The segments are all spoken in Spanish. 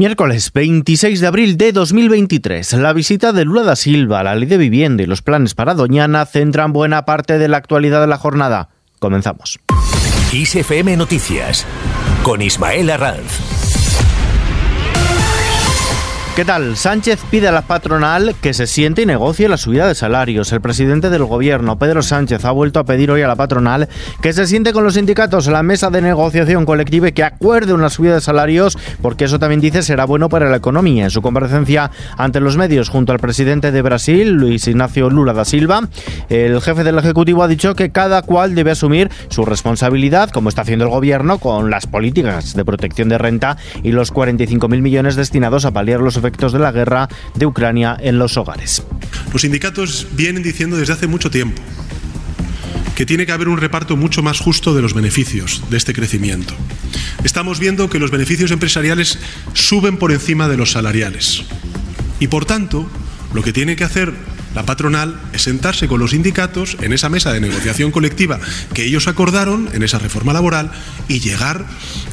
Miércoles 26 de abril de 2023. La visita de Lula da Silva, la ley de vivienda y los planes para Doñana centran buena parte de la actualidad de la jornada. Comenzamos. ISFM Noticias con Ismael Arranz. ¿Qué tal? Sánchez pide a la patronal que se siente y negocie la subida de salarios. El presidente del gobierno, Pedro Sánchez, ha vuelto a pedir hoy a la patronal que se siente con los sindicatos en la mesa de negociación colectiva y que acuerde una subida de salarios, porque eso también dice será bueno para la economía. En su comparecencia ante los medios junto al presidente de Brasil, Luis Ignacio Lula da Silva, el jefe del Ejecutivo ha dicho que cada cual debe asumir su responsabilidad, como está haciendo el gobierno, con las políticas de protección de renta y los 45.000 millones destinados a paliar los efectos de la guerra de Ucrania en los hogares. Los sindicatos vienen diciendo desde hace mucho tiempo que tiene que haber un reparto mucho más justo de los beneficios de este crecimiento. Estamos viendo que los beneficios empresariales suben por encima de los salariales. Y por tanto, lo que tiene que hacer la patronal es sentarse con los sindicatos en esa mesa de negociación colectiva que ellos acordaron en esa reforma laboral y llegar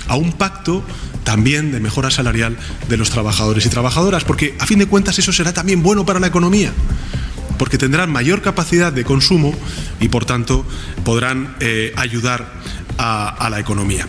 a un pacto también de mejora salarial de los trabajadores y trabajadoras, porque a fin de cuentas eso será también bueno para la economía porque tendrán mayor capacidad de consumo y por tanto podrán eh, ayudar a la economía.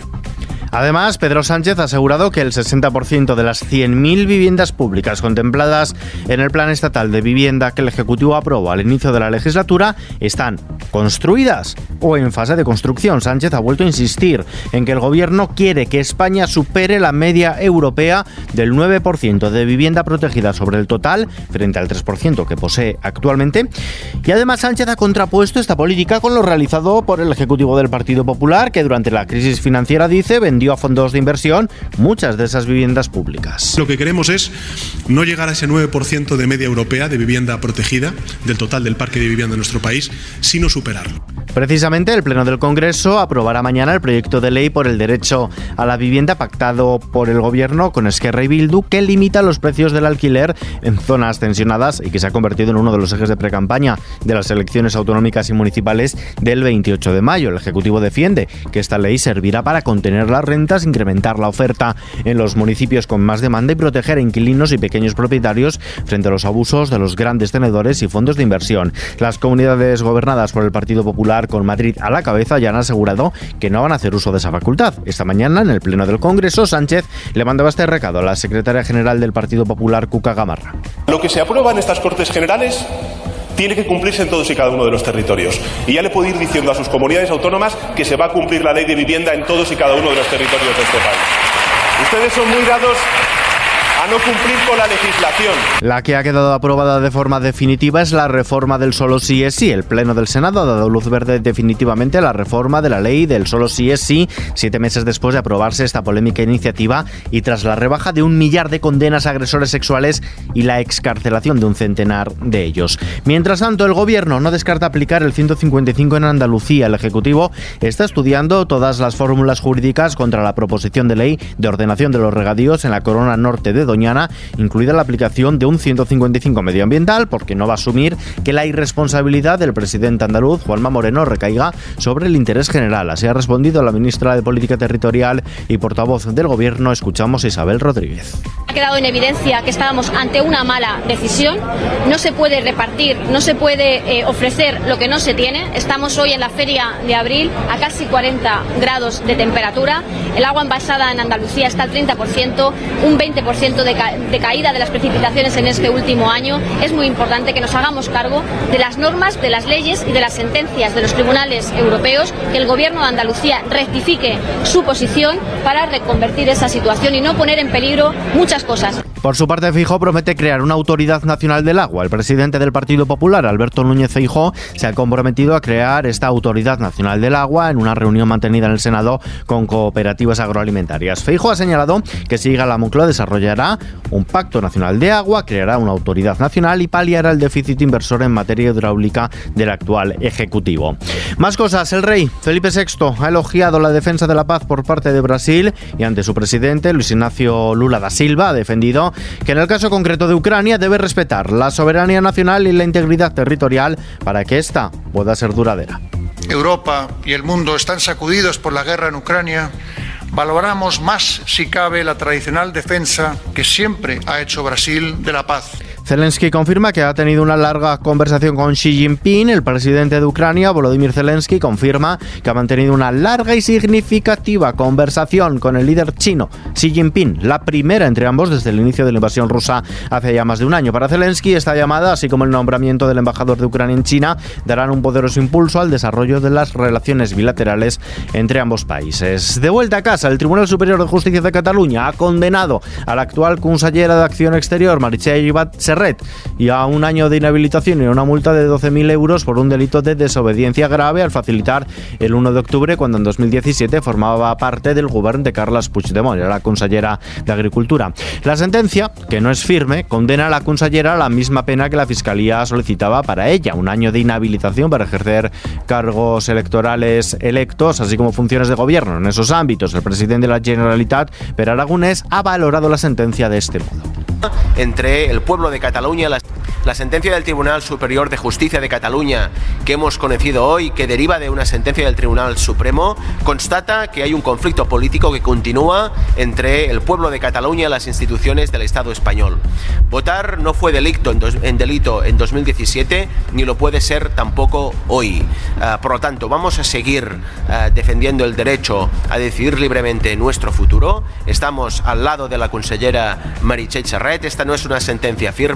Además, Pedro Sánchez ha asegurado que el 60% de las 100.000 viviendas públicas contempladas en el Plan Estatal de Vivienda que el Ejecutivo aprobó al inicio de la legislatura están construidas o en fase de construcción. Sánchez ha vuelto a insistir en que el Gobierno quiere que España supere la media europea del 9% de vivienda protegida sobre el total frente al 3% que posee actualmente. Y además Sánchez ha contrapuesto esta política con lo realizado por el Ejecutivo del Partido Popular, que durante la crisis financiera dice dio a fondos de inversión muchas de esas viviendas públicas. Lo que queremos es no llegar a ese 9% de media europea de vivienda protegida del total del parque de vivienda de nuestro país, sino superarlo. Precisamente el Pleno del Congreso aprobará mañana el proyecto de ley por el derecho a la vivienda pactado por el Gobierno con Esquerra y Bildu que limita los precios del alquiler en zonas tensionadas y que se ha convertido en uno de los ejes de precampaña de las elecciones autonómicas y municipales del 28 de mayo. El Ejecutivo defiende que esta ley servirá para contener las rentas, incrementar la oferta en los municipios con más demanda y proteger a inquilinos y pequeños propietarios frente a los abusos de los grandes tenedores y fondos de inversión. Las comunidades gobernadas por el Partido Popular con Madrid a la cabeza ya han asegurado que no van a hacer uso de esa facultad. Esta mañana, en el Pleno del Congreso, Sánchez le mandaba este recado a la secretaria general del Partido Popular, Cuca Gamarra. Lo que se aprueba en estas Cortes Generales tiene que cumplirse en todos y cada uno de los territorios. Y ya le puedo ir diciendo a sus comunidades autónomas que se va a cumplir la ley de vivienda en todos y cada uno de los territorios de este país. Ustedes son muy dados a no cumplir con la legislación. La que ha quedado aprobada de forma definitiva es la reforma del solo sí es sí. El Pleno del Senado ha dado luz verde definitivamente a la reforma de la ley del solo sí es sí, siete meses después de aprobarse esta polémica iniciativa y tras la rebaja de un millar de condenas a agresores sexuales y la excarcelación de un centenar de ellos. Mientras tanto, el Gobierno no descarta aplicar el 155 en Andalucía. El Ejecutivo está estudiando todas las fórmulas jurídicas contra la proposición de ley de ordenación de los regadíos en la corona norte de Doñana, incluida la aplicación de un 155 medioambiental, porque no va a asumir que la irresponsabilidad del presidente andaluz, Juanma Moreno, recaiga sobre el interés general. Así ha respondido la ministra de Política Territorial y portavoz del Gobierno. Escuchamos a Isabel Rodríguez. Ha quedado en evidencia que estábamos ante una mala decisión. No se puede repartir, no se puede eh, ofrecer lo que no se tiene. Estamos hoy en la feria de abril a casi 40 grados de temperatura. El agua envasada en Andalucía está al 30%, un 20% de, caída de las precipitaciones en este último año, es muy importante que nos hagamos cargo de las normas, de las leyes y de las sentencias de los tribunales europeos, que el Gobierno de Andalucía rectifique su posición para reconvertir esa situación y no poner en peligro muchas cosas. Por su parte, Feijóo promete crear una autoridad nacional del agua. El presidente del Partido Popular, Alberto Núñez Feijóo, se ha comprometido a crear esta autoridad nacional del agua en una reunión mantenida en el Senado con cooperativas agroalimentarias. Feijóo ha señalado que si llega la Moncloa desarrollará un pacto nacional de agua, creará una autoridad nacional y paliará el déficit inversor en materia hidráulica del actual ejecutivo. Más cosas, el rey Felipe VI ha elogiado la defensa de la paz por parte de Brasil y ante su presidente Luis Ignacio Lula da Silva ha defendido que en el caso concreto de Ucrania debe respetar la soberanía nacional y la integridad territorial para que ésta pueda ser duradera. Europa y el mundo están sacudidos por la guerra en Ucrania valoramos más, si cabe, la tradicional defensa que siempre ha hecho Brasil de la paz. Zelensky confirma que ha tenido una larga conversación con Xi Jinping. El presidente de Ucrania, Volodymyr Zelensky, confirma que ha mantenido una larga y significativa conversación con el líder chino, Xi Jinping, la primera entre ambos desde el inicio de la invasión rusa hace ya más de un año. Para Zelensky, esta llamada, así como el nombramiento del embajador de Ucrania en China, darán un poderoso impulso al desarrollo de las relaciones bilaterales entre ambos países. De vuelta a casa, el Tribunal Superior de Justicia de Cataluña ha condenado a la actual consellera de Acción Exterior, Meritxell Serret, y a un año de inhabilitación y una multa de 12.000 euros por un delito de desobediencia grave al facilitar el 1 de octubre cuando en 2017 formaba parte del gobierno de Carles Puigdemont, era consellera de Agricultura. La sentencia, que no es firme, condena a la consellera a la misma pena que la Fiscalía solicitaba para ella, un año de inhabilitación para ejercer cargos electorales electos, así como funciones de gobierno en esos ámbitos. El presidente de la Generalitat, Per Aragonés, ha valorado la sentencia de este modo entre el pueblo de Cataluña. La, la, sentencia del Tribunal Superior de Justicia de Cataluña que hemos conocido hoy, que deriva de una sentencia del Tribunal Supremo, constata que hay un conflicto político que continúa entre el pueblo de Cataluña y las instituciones del Estado español. Votar no fue delicto en, dos, en delito en 2017 ni lo puede ser tampoco hoy. Uh, por lo tanto, vamos a seguir uh, defendiendo el derecho a decidir libremente nuestro futuro. Estamos al lado de la consellera Meritxell Serret esta no es una sentencia firme,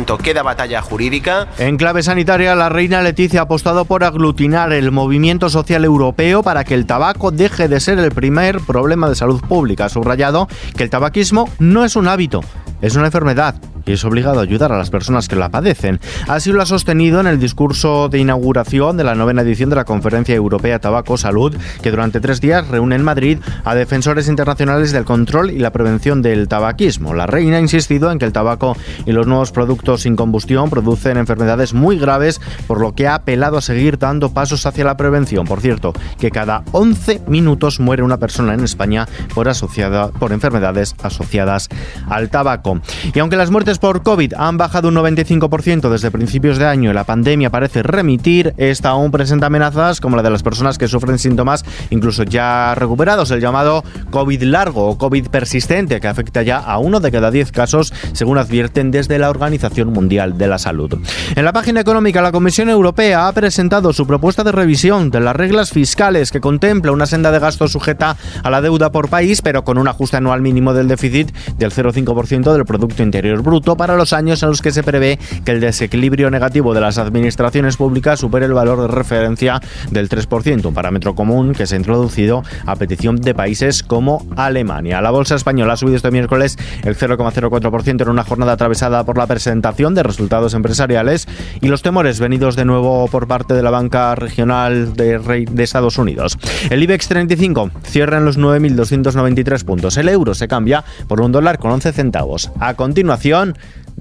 tanto queda batalla jurídica. En clave sanitaria, la reina Leticia ha apostado por aglutinar el movimiento social europeo para que el tabaco deje de ser el primer problema de salud pública. Ha subrayado que el tabaquismo no es un hábito, es una enfermedad y es obligado a ayudar a las personas que la padecen. Así lo ha sostenido en el discurso de inauguración de la novena edición de la Conferencia Europea Tabaco Salud, que durante tres días reúne en Madrid a defensores internacionales del control y la prevención del tabaquismo. La reina ha insistido en que el tabaco y los nuevos productos sin combustión producen enfermedades muy graves, por lo que ha apelado a seguir dando pasos hacia la prevención. Por cierto, que cada 11 minutos muere una persona en España por, asociada, por enfermedades asociadas al tabaco. Y aunque las muertes por COVID han bajado un 95% desde principios de año y la pandemia parece remitir, esta aún presenta amenazas como la de las personas que sufren síntomas incluso ya recuperados, el llamado COVID largo o COVID persistente, que afecta ya a uno de cada diez casos, según advierten desde la Organización Mundial de la Salud. En la página económica, la Comisión Europea ha presentado su propuesta de revisión de las reglas fiscales que contempla una senda de gasto sujeta a la deuda por país, pero con un ajuste anual mínimo del déficit del 0,5% del Producto Interior Bruto para los años en los que se prevé que el desequilibrio negativo de las administraciones públicas supere el valor de referencia del 3%, un parámetro común que se ha introducido a petición de países como Alemania. La bolsa española ha subido este miércoles el 0,04% en una jornada atravesada por la presentación de resultados empresariales y los temores venidos de nuevo por parte de la banca regional de, de Estados Unidos. El IBEX 35 cierra en los 9.293 puntos. El euro se cambia por un dólar con 11 centavos. A continuación,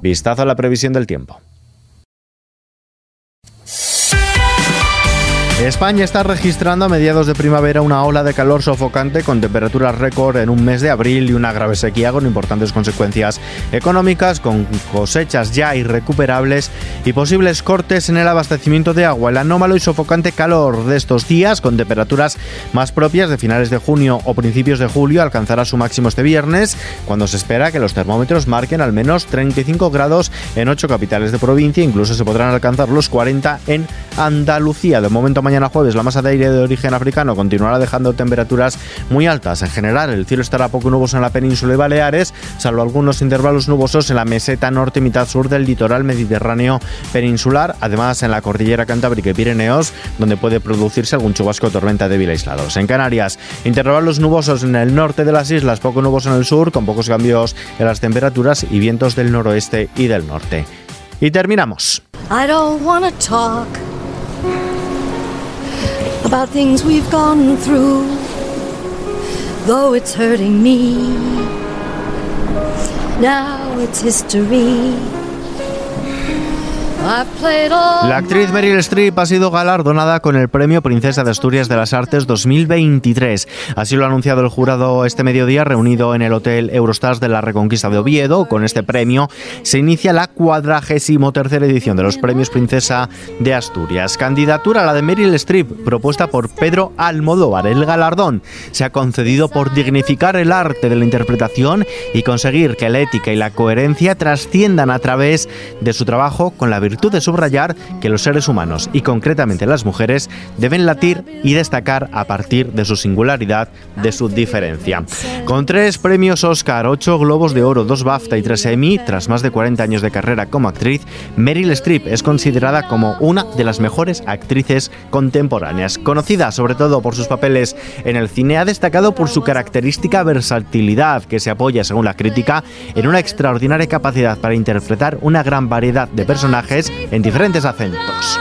Vistazo a la previsión del tiempo. España está registrando a mediados de primavera una ola de calor sofocante con temperaturas récord en un mes de abril y una grave sequía con importantes consecuencias económicas, con cosechas ya irrecuperables y posibles cortes en el abastecimiento de agua. El anómalo y sofocante calor de estos días, con temperaturas más propias de finales de junio o principios de julio, alcanzará su máximo este viernes, cuando se espera que los termómetros marquen al menos 35 grados en ocho capitales de provincia, incluso se podrán alcanzar los 40 en Andalucía. De momento mañana jueves la masa de aire de origen africano continuará dejando temperaturas muy altas. En general, el cielo estará poco nuboso en la península y Baleares, salvo algunos intervalos nubosos en la meseta norte y mitad sur del litoral mediterráneo peninsular, además en la cordillera Cantábrica y Pirineos, donde puede producirse algún chubasco o tormenta débil aislados. En Canarias, intervalos nubosos en el norte de las islas, poco nuboso en el sur, con pocos cambios en las temperaturas y vientos del noroeste y del norte. Y terminamos. About things we've gone through, though it's hurting me. Now it's history. La actriz Meryl Streep ha sido galardonada con el Premio Princesa de Asturias de las Artes 2023. Así lo ha anunciado el jurado este mediodía reunido en el Hotel Eurostars de la Reconquista de Oviedo. Con este premio se inicia la cuadragésimo tercera edición de los Premios Princesa de Asturias. Candidatura a la de Meryl Streep, propuesta por Pedro Almodóvar. El galardón se ha concedido por dignificar el arte de la interpretación y conseguir que la ética y la coherencia trasciendan a través de su trabajo con la virtud de subrayar que los seres humanos y concretamente las mujeres deben latir y destacar a partir de su singularidad, de su diferencia. Con tres premios Oscar, ocho Globos de Oro, dos BAFTA y tres Emmy, tras más de 40 años de carrera como actriz, Meryl Streep es considerada como una de las mejores actrices contemporáneas. Conocida sobre todo por sus papeles en el cine, ha destacado por su característica versatilidad que se apoya, según la crítica, en una extraordinaria capacidad para interpretar una gran variedad de personajes en diferentes acentos.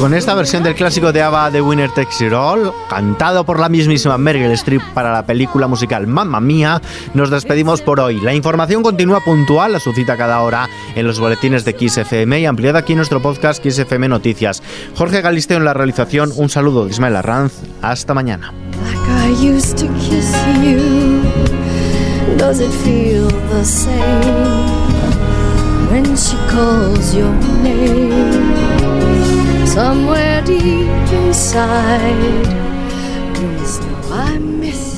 Con esta versión del clásico de ABBA de Winner Takes It All, cantado por la mismísima Meryl Streep para la película musical Mamma Mía, nos despedimos por hoy. La información continúa puntual a su cita cada hora en los boletines de Kiss FM y ampliada aquí en nuestro podcast Kiss FM Noticias. Jorge Galisteo en la realización, un saludo de Ismael Arranz. Hasta mañana. Somewhere deep inside. Please know I miss.